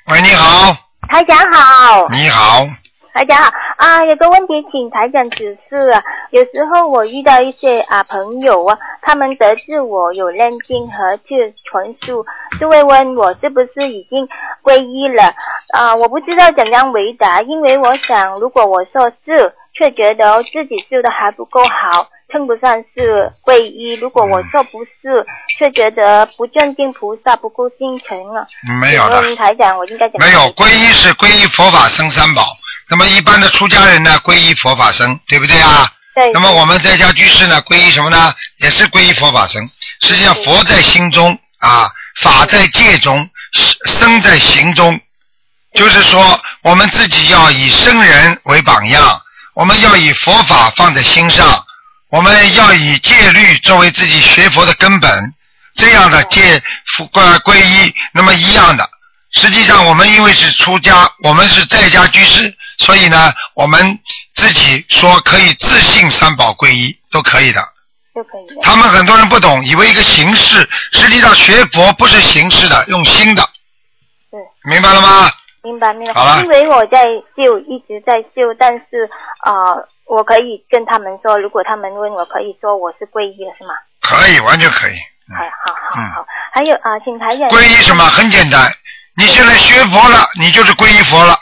喂，你好，台长好，你好，台长好啊，有个问题请台长指示啊。有时候我遇到一些啊朋友啊，他们得知我有认经和去传输，就会问我是不是已经皈依了啊？我不知道怎样回答，因为我想如果我说是，却觉得自己修的还不够好。称不上是皈依，如果我做不是，却觉得不尊敬菩萨，不够心诚啊。没有的请问台长，我应该怎么没有皈依是皈依佛法僧三宝。那么一般的出家人呢，皈依佛法僧，对不对啊？对。那么我们在家居士呢，皈依什么呢？也是皈依佛法僧。实际上，佛在心中啊，法在戒中，僧在行中。就是说，我们自己要以僧人为榜样，我们要以佛法放在心上，我们要以戒律作为自己学佛的根本。这样的戒佛皈皈依，那么一样的。实际上，我们因为是出家，我们是在家居士，所以呢，我们自己说可以自信三宝皈依都可以的。就可以。他们很多人不懂，以为一个形式，实际上学佛不是形式的，用心的。对。明白了吗？明白明白。好了因为我在修，一直在修，但是啊、呃我可以跟他们说，如果他们问我，可以说我是皈依了，是吗？可以，完全可以。哎，好好嗯好。还有啊、请台长。皈依什么？很简单，你现在学佛了，你就是皈依佛了。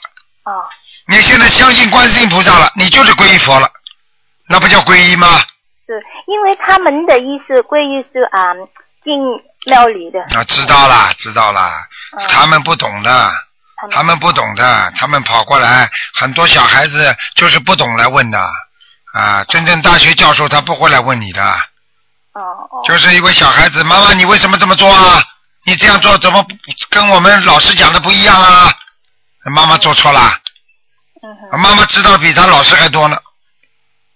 哦。你现在相信观世音菩萨了，你就是皈依佛了，那不叫皈依吗？是因为他们的意思，皈依是啊、进庙里的。啊，知道啦，知道啦，嗯他们不懂的，他们不懂的，他们跑过来，很多小孩子就是不懂来问的，啊，真正大学教授他不会来问你的，哦哦就是一位小孩子，妈妈你为什么这么做啊？你这样做怎么跟我们老师讲的不一样啊？妈妈做错了，嗯妈妈知道比咱老师还多呢，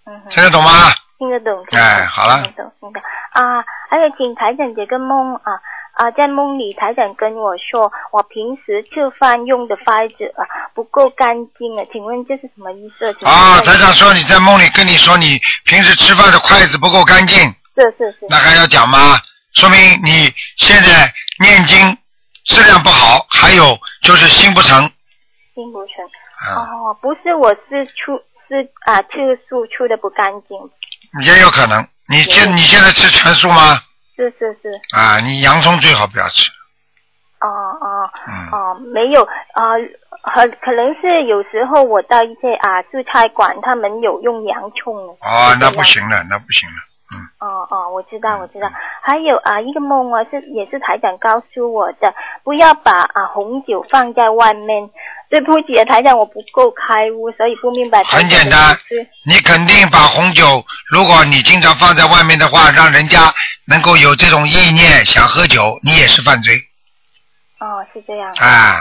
嗯听得懂吗？听得懂。哎，好了听，得懂，听得懂啊。还有，请台长这个梦啊啊，在梦里台长跟我说，我平时吃饭用的筷子啊不够干净啊，请问这是什么意思？啊，台长说你在梦里跟你说你平时吃饭的筷子不够干净，是是是。那还要讲吗？说明你现在念经质量不好，还有就是心不诚。心不成。啊哦，不是，我是出是啊，吃素出的不干净。也有可能。你现你现在吃全素吗？是是是。啊，你洋葱最好不要吃。哦哦嗯哦，没有啊，很可能是有时候我到一些啊素菜馆，他们有用洋葱的。哦，那不行了，那不行了。哦哦，我知道我知道。还有啊，一个梦啊，是也是台长告诉我的，不要把啊红酒放在外面。对不起啊，台长，我不够开悟，所以不明白。很简单，你肯定把红酒，如果你经常放在外面的话，让人家能够有这种意念想喝酒，你也是犯罪哦，是这样。啊，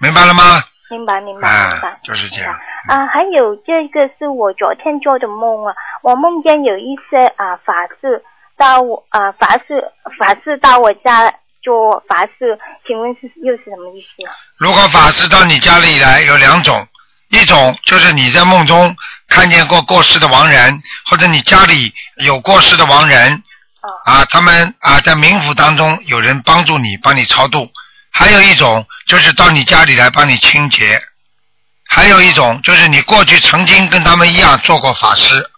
明白了吗？明白明白明白啊，。就是这样。啊，还有这个是我昨天做的梦啊，我梦见有一些啊法师到我啊法师法师到我家做法事，请问是又是什么意思啊？如果法师到你家里来，有两种，一种就是你在梦中看见过过世的亡人，或者你家里有过世的亡人，啊，他们啊在冥府当中有人帮助你，帮你超度；还有一种就是到你家里来帮你清洁；还有一种就是你过去曾经跟他们一样做过法师，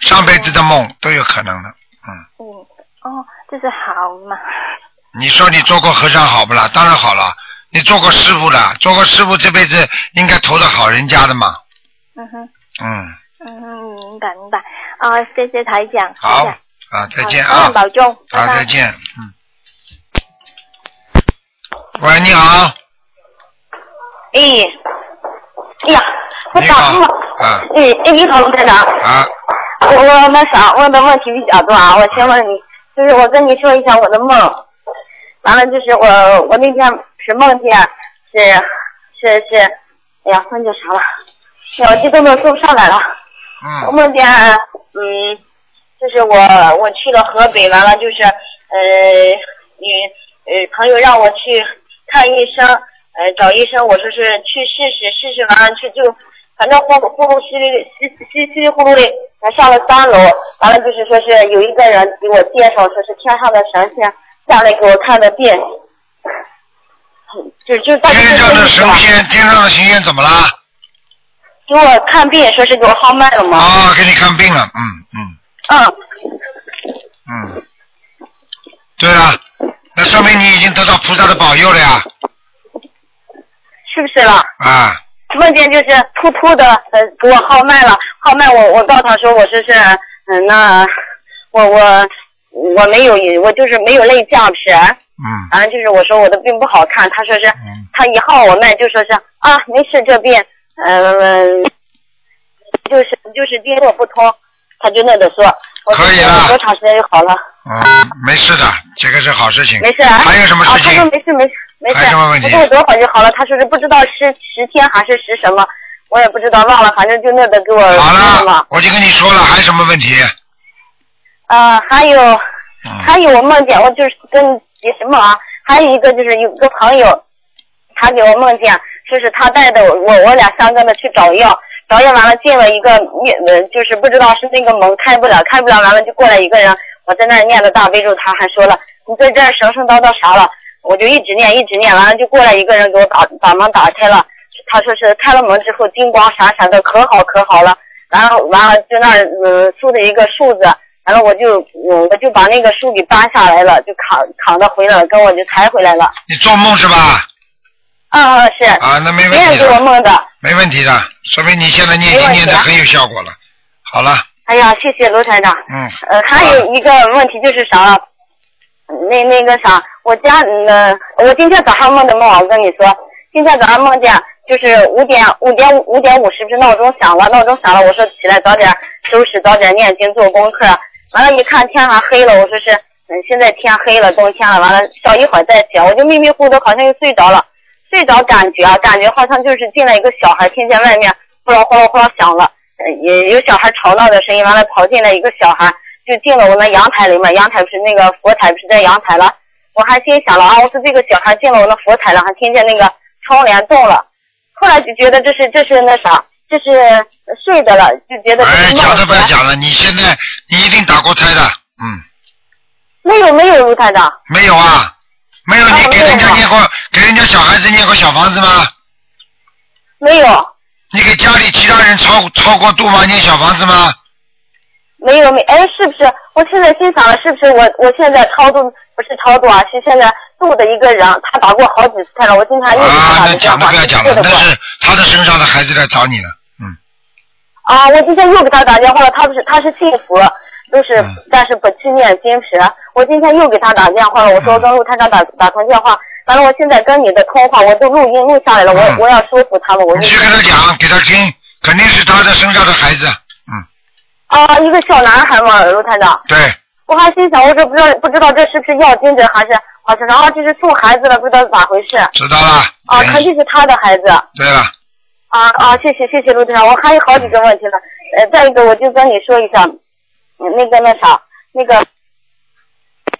上辈子的梦都有可能的。嗯，哦，这是好嘛？你说你做过和尚好不啦？当然好了。你做过师傅了，做过师傅这辈子应该投到好人家的嘛。嗯哼，嗯，嗯嗯，明白明白。啊，谢谢台长。好啊，再见好啊。保重拜好，拜再见。嗯。喂，你好。哎，哎呀，我打通了。啊哎哎，你好，卢台长。啊。我那啥问的问题比较多啊，我先问你，就是我跟你说一下我的梦，完了就是我我那天是梦见是是是，哎呀，梦见啥了？哎呀，我激动的说不上来了。我梦见嗯，就是我我去了河北，完了就是呃，你呃朋友让我去看医生，呃找医生，我说是去试试，试试完了去就反正呼呼噜稀里稀稀稀里呼噜的，还上了三楼，完了就是说是有一个人给我介绍，说是天上的神仙下来给我看的病，就就大概天上的。神仙，天上的神仙怎么了？给我看病，说是给我号脉了吗？啊，给你看病了，嗯嗯嗯，嗯。对了，那说明你已经得到菩萨的保佑了呀，是不是了？啊，梦见就是突突的，呃，给我号脉了，号脉我我告他说我说是，嗯、那我我我没有，我就是没有类降皮，嗯，反正就是我说我的病不好看，他说是，他一号我脉就说是啊没事这病，嗯、就是就是经络不通，他就那的说，我说可以了多长时间就好了？嗯，没事的，这个是好事情。没事啊。还有什么事啊？他情？说没事没事没事。还有什么问题我说我多会儿就好了，他说是不知道是十天还是十什么，我也不知道忘了，反正就那个给我好了。，我就跟你说了，还有什么问题？啊，还有嗯还有我梦见我就是跟你什么啊？还有一个就是有个朋友，他给我梦见说是他带着我我我俩相跟的去找药，找药完了进了一个念呃就是不知道是那个门开不了，开不了完了就过来一个人，我在那念的大悲咒，他还说了你在这儿神神叨叨啥了？我就一直念一直念，完了就过来一个人给我打把门打开了，他说是开了门之后金光闪闪的，可好可好了。然后完了就那儿呃竖着一个树子，然后我就嗯我就把那个树给搬下来了，就扛扛着回来了，跟我就抬回来了。你做梦是吧？啊是。啊，那没问别人给我题的，梦的。没问题的，说明你现在念经念的很有效果了。好了，哎呀，谢谢卢台长。嗯，呃，还有一个问题就是啥，那那个啥，我家嗯，我今天早上梦的梦，我跟你说，今天早上梦见就是五点五点五点五十不是闹钟响了，闹钟响了，我说起来早点收拾，早点念经做功课。完了，一看天还黑了，我说是，嗯，现在天黑了，冬天了，完了小一会儿再起，我就迷迷糊糊好像又睡着了，睡着感觉啊，感觉好像就是进来一个小孩，听见外面呼啦呼啦呼啦响了，也有小孩吵闹的声音，完了跑进来一个小孩，就进了我那阳台里面，阳台不是那个佛台不是在阳台了，我还心想了啊，我说这个小孩进了我的佛台了，还听见那个窗帘动了，后来就觉得这是这是那啥，这是睡的了，就觉得哎，是讲都不要讲了，你现在你一定打过胎的，嗯，没有没有卢台长，没有啊？没有，啊你给人家念过，给人家小孩子念过小房子吗？没有你给家里其他人超超过度吗？念小房子吗？没有没哎，是不是？我现在心想了，是不是我我现在超度不是超度啊？是现在度的一个人，他打过好几次了，我经常又给他啊，打那讲都不要讲了？那是他的身上的孩子来找你了。嗯啊，我今天又给他打电话了，他不是他是幸福。就是、嗯但是不去念经时，我今天又给他打电话了，我说我跟陆探长打打通电话，完了我现在跟你的通话我都录音录下来了，我、嗯我要说服他们，我你去跟他讲，给他听，肯定是他的身上的孩子。嗯啊一个小男孩嘛，陆探长，对，我还心想我这不知道不知道这是不是要经者还是还是然后这是送孩子了，不知道咋回事知道了。啊，肯定是他的孩子。对了，啊啊，谢谢谢谢陆队长，我还有好几个问题呢。呃，再一个我就跟你说一下，嗯那个那啥，那个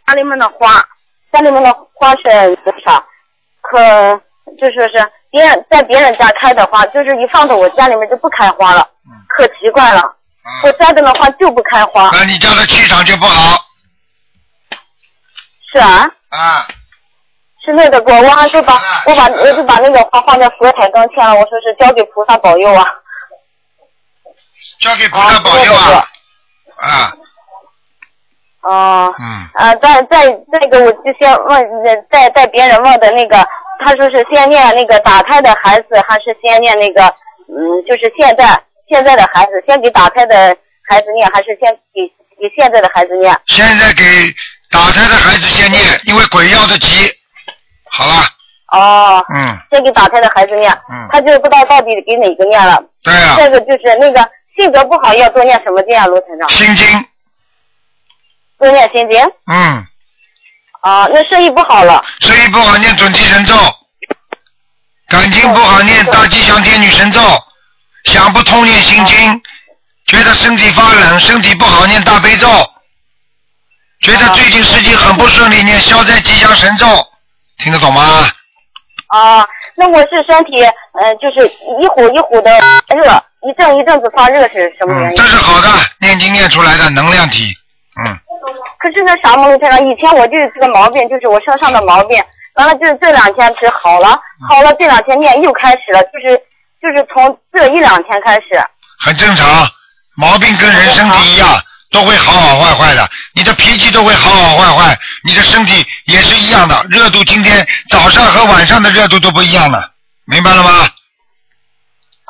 家里面的花，家里面的花是那啥，可就说是别人在别人家开的花，就是一放到我家里面就不开花了，可奇怪了。我栽的那花就不开花。那你家的气场就不好是啊。啊。是那个我我还是把我把我就把那个花放在佛台跟前了，我说是交给菩萨保佑啊。交给菩萨保佑啊！啊，哦。嗯。啊，再再再一个，我就先问，呃在在别人问的那个，他说是先念那个打胎的孩子，还是先念那个，嗯，就是现在现在的孩子，先给打胎的孩子念，还是先给给现在的孩子念？现在给打胎的孩子先念，因为鬼要的急。好了，哦。嗯。先给打胎的孩子念。嗯他就不知道到底给哪个念了。对啊这个就是那个性格不好，要多念什么经啊，罗团长？心经。多念心经。嗯，啊，那生意不好了。生意不好念准提神咒，感情不好念大吉祥天女神咒，想不通念心经，觉得身体发冷，身体不好念大悲咒，觉得最近事情很不顺利念消灾吉祥神咒，听得懂吗？啊，那我是身体呃就是一呼一呼的热，一阵一阵子发热是什么原嗯，因？这是好的，念经念出来的能量体，嗯，可是那啥毛病了？以前我就是这个毛病，就是我身上的毛病。完了，就是这两天是好了，好了，这两天念又开始了，就是就是从这一两天开始。很正常，毛病跟人身体一样，都会好好坏坏的。你的脾气都会好好坏坏，你的身体也是一样的，热度今天早上和晚上的热度都不一样的，明白了吗？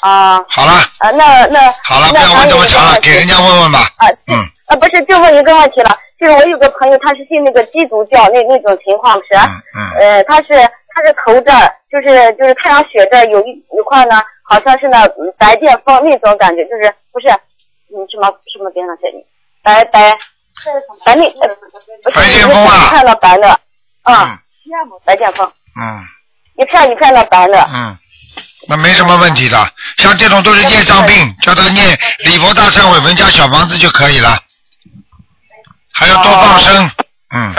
啊。好了，啊，那那好了，不那要问这么长了，给人家问问吧。啊，嗯，啊，不是，就问一个问题了，就是我有个朋友，他是信那个基督教那那种情况是，嗯呃，他是他是头这儿，就是就是太阳穴这儿有一一块呢，好像是那嗯白癜风那种感觉，就是不是嗯什么什么病了这里，白白白那白癜风啊。一片的白的，啊，白癜风，嗯。一片一片的白的，嗯，那没什么问题的。像这种都是业障病，叫他念礼佛大忏悔文加小房子就可以了，还要多放生，嗯，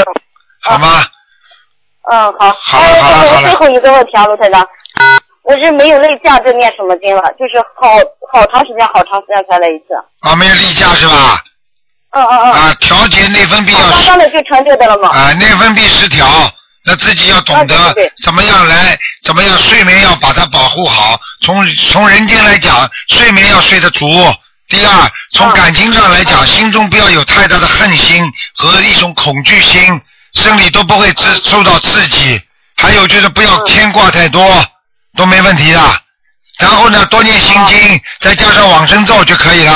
好吗？嗯，好。好了好了好了。最后一个问题啊，卢台长，我是没有例假就念什么经了，就是好好长时间好长时间才来一次。啊，没有例假是吧？嗯嗯嗯。啊，调节内分泌要刚刚的就成就的了吗？啊，内分泌失调，那自己要懂得怎么样来，怎么样睡眠要把它保护好。从从人间来讲，睡眠要睡得足。第二，啊从感情上来讲，心中不要有太大的恨心和一种恐惧心，生理都不会受受到刺激。还有就是不要牵挂太多，都没问题的。然后呢，多念心经，再加上往生咒就可以了。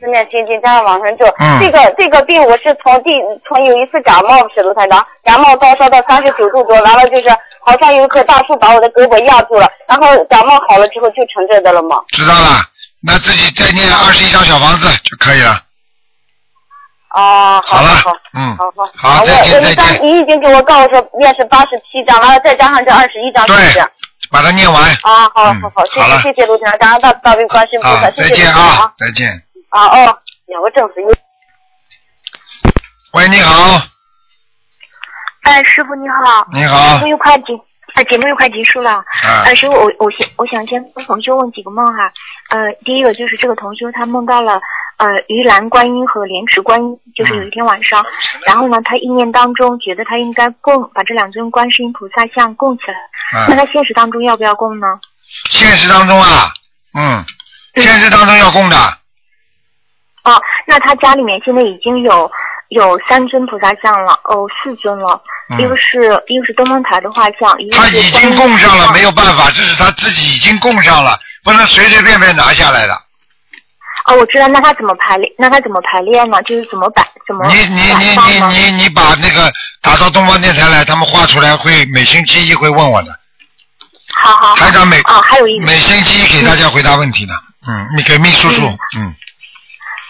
多念心经加上往生咒，嗯这个这个病我是从第从有一次感冒是卢台长，感冒高烧到三十九度多，完了就是好像有一棵大树把我的胳膊压住了，然后感冒好了之后就成这个了嘛？知道了，那自己再念二十一张小房子就可以了。哦，好好了好，嗯，好好，好，再我见再我一张见，你已经给我告诉说念是八十七张，完了再加上这二十一张，是不对是？把它念完。啊，好嗯好好，谢好了谢谢谢卢台长，感恩大大悲观世音菩啊萨，，谢再见啊啊，再见。啊哦，两个正死一。喂，你好，哎，师傅你好。你好节目又快结，哎，节目又快结束了。啊呃，师傅，我我先我想先跟同修问几个梦哈。呃，第一个就是这个同修他梦到了呃鱼篮观音和莲池观音，就是有一天晚上，然后呢，他意念当中觉得他应该供把这两尊观世音菩萨像供起来，啊那他现实当中要不要供呢？现实当中啊，嗯，现实当中要供的，哦，那他家里面现在已经有有三尊菩萨像了，哦，四尊了，嗯一个是一个是东方台的画像，一个他已经供上了，没有办法，这是他自己已经供上了，不能随随便便拿下来的。哦，我知道，那他怎么排练？那他怎么排练呢？就是怎么摆？怎么你你摆你你？你你把那个打到东方电台来，他们画出来会每星期一会问我的，好好好。台长每哦，还有一每星期一给大家回答问题的，嗯，你给秘书处，嗯，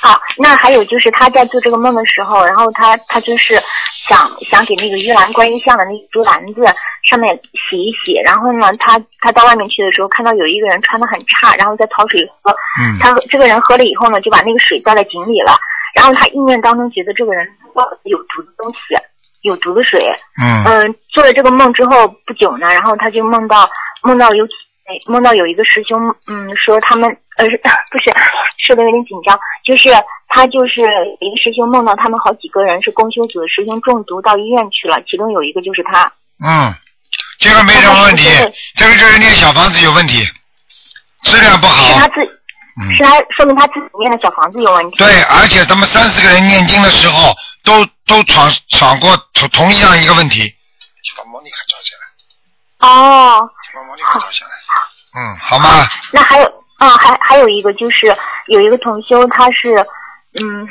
好，那还有就是他在做这个梦的时候，然后他他就是想想给那个玉兰观音像的那竹篮子上面洗一洗，然后呢，他他到外面去的时候看到有一个人穿的很差，然后在讨水喝，嗯。他这个人喝了以后呢，就把那个水倒在井里了，然后他意念当中觉得这个人有毒的东西，有毒的水，嗯。嗯，做了这个梦之后不久呢，然后他就梦到梦到有哎梦到有一个师兄，嗯，说他们呃不是说的有点紧张，就是他就是一个师兄梦到他们好几个人是公修组的师兄中毒到医院去了，其中有一个就是他。嗯，这个没什么问题，这个就是念小房子有问题，质量不好。是他自，是他说明他自己念的小房子有问题。对，而且他们三四个人念经的时候，都都闯闯过同同一样一个问题。把莫妮卡叫起来，哦，把莫妮卡找下来。嗯，好吗？那还有啊，还还有一个就是有一个同修，他是嗯，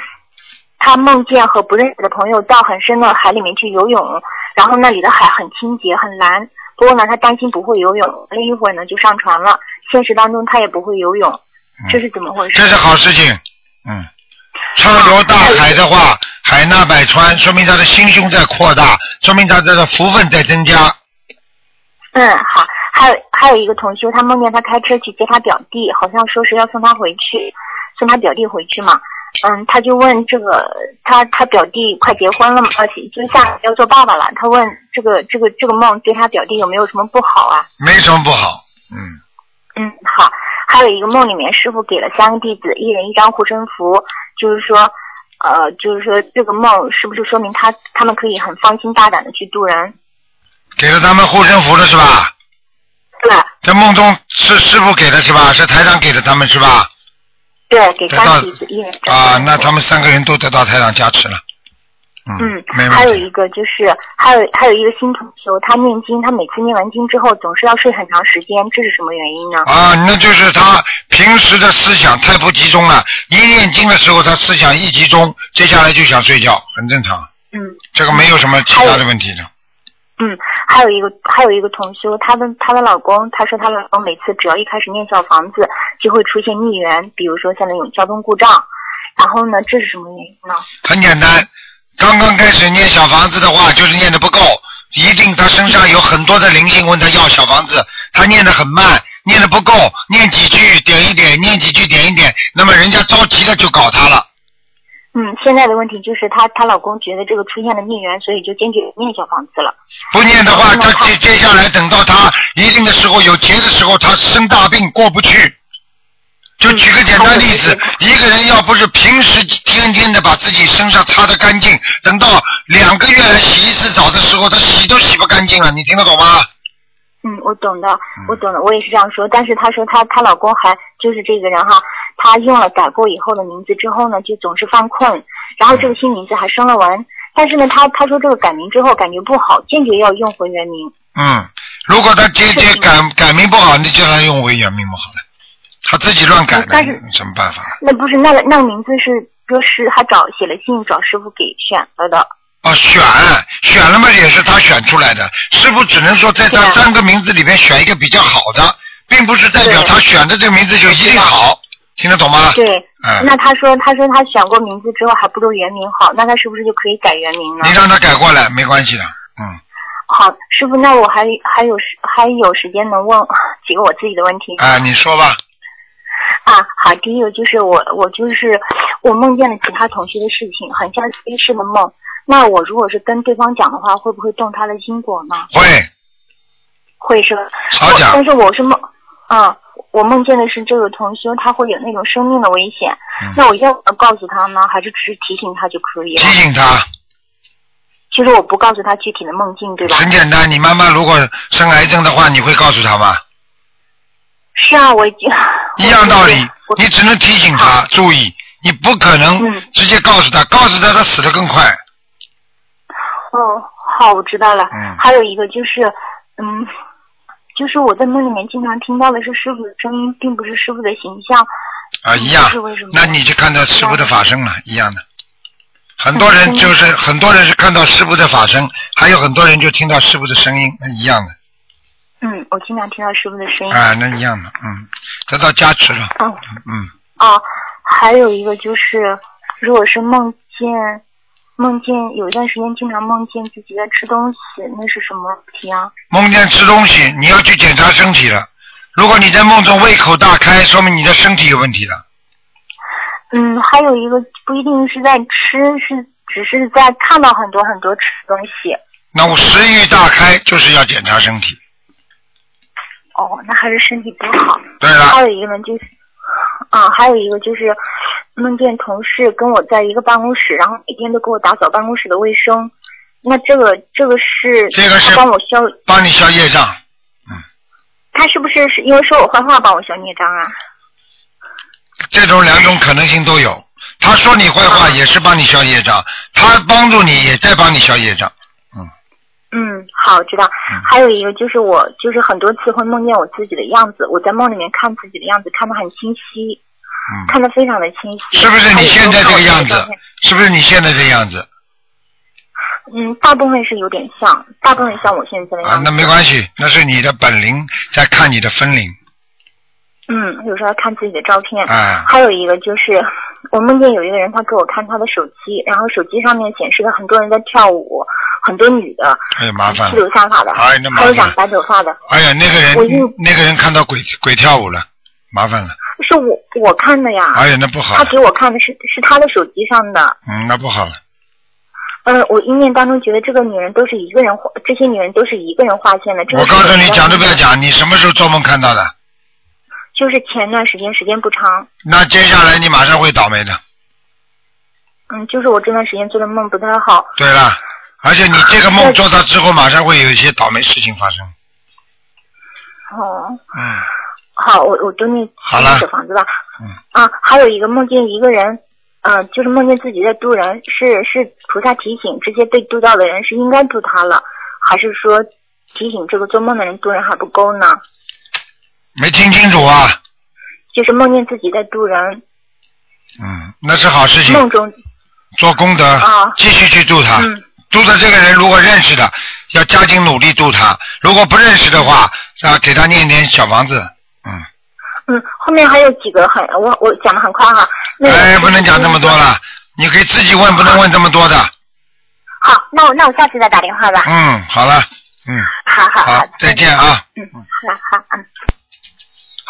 他梦见和不认识的朋友到很深的海里面去游泳，然后那里的海很清洁很蓝，不过呢，他担心不会游泳，另一会儿呢就上船了。现实当中他也不会游泳，这是怎么回事？这是好事情。嗯，畅游大海的话，海纳百川，说明他的心胸在扩大，说明他这个福分在增加。嗯，好，还有还有一个同修，他梦见他开车去接他表弟，好像说是要送他回去，送他表弟回去嘛。嗯，他就问这个他他表弟快结婚了嘛，而且就下要做爸爸了。他问这个这个这个梦对他表弟有没有什么不好啊？没什么不好。嗯，好。还有一个梦里面，师傅给了三个弟子一人一张护身符，就是说，呃，就是说这个梦是不是说明他他们可以很放心大胆的去渡人？给了他们护身符了是吧？对。在梦中是师傅给的是吧？是台长给的他们是吧？对，给张。啊，那他们三个人都得到台长加持了。嗯没，问题还有一个就是，还有还有一个新同修，他念经，他每次念完经之后总是要睡很长时间，这是什么原因呢？啊，那就是他平时的思想太不集中了，一念经的时候他思想一集中，接下来就想睡觉，很正常。嗯。这个没有什么其他的问题的。嗯，还有一个还有一个同修，她的她的老公，她说她老公每次只要一开始念小房子，就会出现逆缘，比如说像那种交通故障。然后呢，这是什么原因呢？很简单，刚刚开始念小房子的话，就是念的不够，一定他身上有很多的灵性问他要小房子，他念的很慢，念的不够，念几句点一点，念几句点一点，那么人家着急了就搞他了。嗯，现在的问题就是她她老公觉得这个出现了孽缘，所以就坚决念小房子了。不念的话，她接接下来等到他一定的时候有劫的时候，他生大病过不去。就举个简单例子，一个人要不是平时天天的把自己身上擦得干净，等到两个月来洗一次澡的时候，他洗都洗不干净了，你听得懂吗？嗯，我懂的，我懂的，我也是这样说。但是她说她她老公还就是这个人哈，他用了改过以后的名字之后呢，就总是犯困，然后这个新名字还生了纹。但是呢，他他说这个改名之后感觉不好，坚决要用回原名。嗯，如果他坚决改改名不好，你叫他用回原名不好了，他自己乱改的，但是有什么办法？那不是那个那个名字是说是他找写了信找师傅给选了的。啊，选选了嘛，也是他选出来的。师傅只能说在他三个名字里面选一个比较好的，并不是代表他选的这个名字就一定好，听得懂吗？对，嗯那他说他说他选过名字之后还不如原名好，那他是不是就可以改原名呢？你让他改过来没关系的，嗯，好，师傅，那我还还有时还有时间能问 几个我自己的问题啊，你说吧，啊，好，第一个就是我我就是我梦见了其他同学的事情，很像前世的梦。那我如果是跟对方讲的话，会不会动他的因果呢？会会是吧？少讲但是我是梦，啊，我梦见的是这个同修他会有那种生命的危险，嗯那我要告诉他呢？还是只是提醒他就可以了？提醒他。其实我不告诉他具体的梦境，对吧？很简单，你妈妈如果生癌症的话，你会告诉他吗？是啊，我已经 一样道理，你只能提醒他注意，你不可能直接告诉他，告诉他他死的更快。哦，好，我知道了。嗯还有一个就是，嗯，就是我在梦里面经常听到的是师傅的声音，并不是师傅的形象。啊，一样是为什么，那你就看到师傅的法身了，一样的。很多人就是很多人是看到师傅的法身，还有很多人就听到师傅的声音，那一样的，嗯，我经常听到师傅的声音。啊，那一样的，嗯，得到加持了，嗯嗯，啊，还有一个就是，如果是梦见梦见有一段时间经常梦见自己在吃东西，那是什么问题啊？梦见吃东西，你要去检查身体了。如果你在梦中胃口大开，说明你的身体有问题了。嗯，还有一个不一定是在吃，是只是在看到很多很多吃的东西。那我食欲大开，就是要检查身体。哦，那还是身体不好。对了还有一个呢，就是啊，还有一个就是梦见同事跟我在一个办公室，然后每天都给我打扫办公室的卫生。那这个这个是这个是帮我消，帮你消业障，嗯他是不是是因为说我坏话帮我消业障啊？这种两种可能性都有。他说你坏话也是帮你消业障，他帮助你也在帮你消业障。嗯，好，知道。还有一个就是我就是很多次会梦见我自己的样子，我在梦里面看自己的样子，看得很清晰，嗯，看得非常的清晰。是不是你现在这个样子？是不是你现在这个样子嗯，大部分是有点像，大部分像我现在的样啊？那没关系，那是你的本灵在看你的分灵。嗯，有时候看自己的照片。啊还有一个就是，我梦见有一个人，他给我看他的手机，然后手机上面显示了很多人在跳舞，很多女的，哎呀，麻烦披了。头散发的，哎那麻烦还有长白头发的。哎呀，那个人我那个人看到鬼鬼跳舞了，麻烦了。是是我我看的呀。哎呀，那不好他，给我看的是是他的手机上的。嗯，那不好了。嗯，我意念当中觉得这个女人都是一个人画，这些女人都是一个人画线的。这个我告诉你，讲都不要讲，你什么时候做梦看到的？就是前段时间，时间不长。那接下来你马上会倒霉的。嗯，就是我这段时间做的梦不太好。对了，而且你这个梦做到之后，马上会有一些倒霉事情发生。哦，嗯，好，我我就那好了小房子吧。嗯。啊，还有一个梦见一个人，嗯、就是梦见自己在渡人，是是菩萨提醒这些被渡到的人是应该渡他了，还是说提醒这个做梦的人渡人还不够呢？没听清楚啊？就是梦见自己在渡人，嗯，那是好事情，梦中做功德，啊继续去度他。嗯度的这个人如果认识的，要加紧努力度他；如果不认识的话，啊，给他念点小房子。嗯，嗯后面还有几个很我我讲的很快哈。那个哎，不能讲这么多了，你可以自己问，不能问这么多的。好，那我那我下次再打电话吧。嗯，好了，嗯，好好好，再见啊。嗯，好好嗯。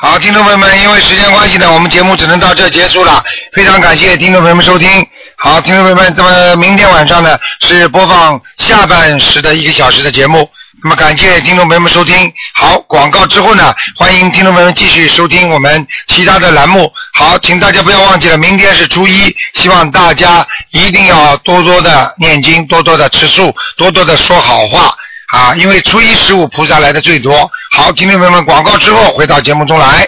好，听众朋友们，因为时间关系呢，我们节目只能到这结束了。非常感谢听众朋友们收听。好，听众朋友们，那么明天晚上呢是播放下半时的一个小时的节目。那么感谢听众朋友们收听。好，广告之后呢，欢迎听众朋友们继续收听我们其他的栏目。好，请大家不要忘记了，明天是初一，希望大家一定要多多的念经，多多的吃素，多多的说好话。啊，因为初一十五菩萨来的最多。好，听众朋友们，广告之后回到节目中来。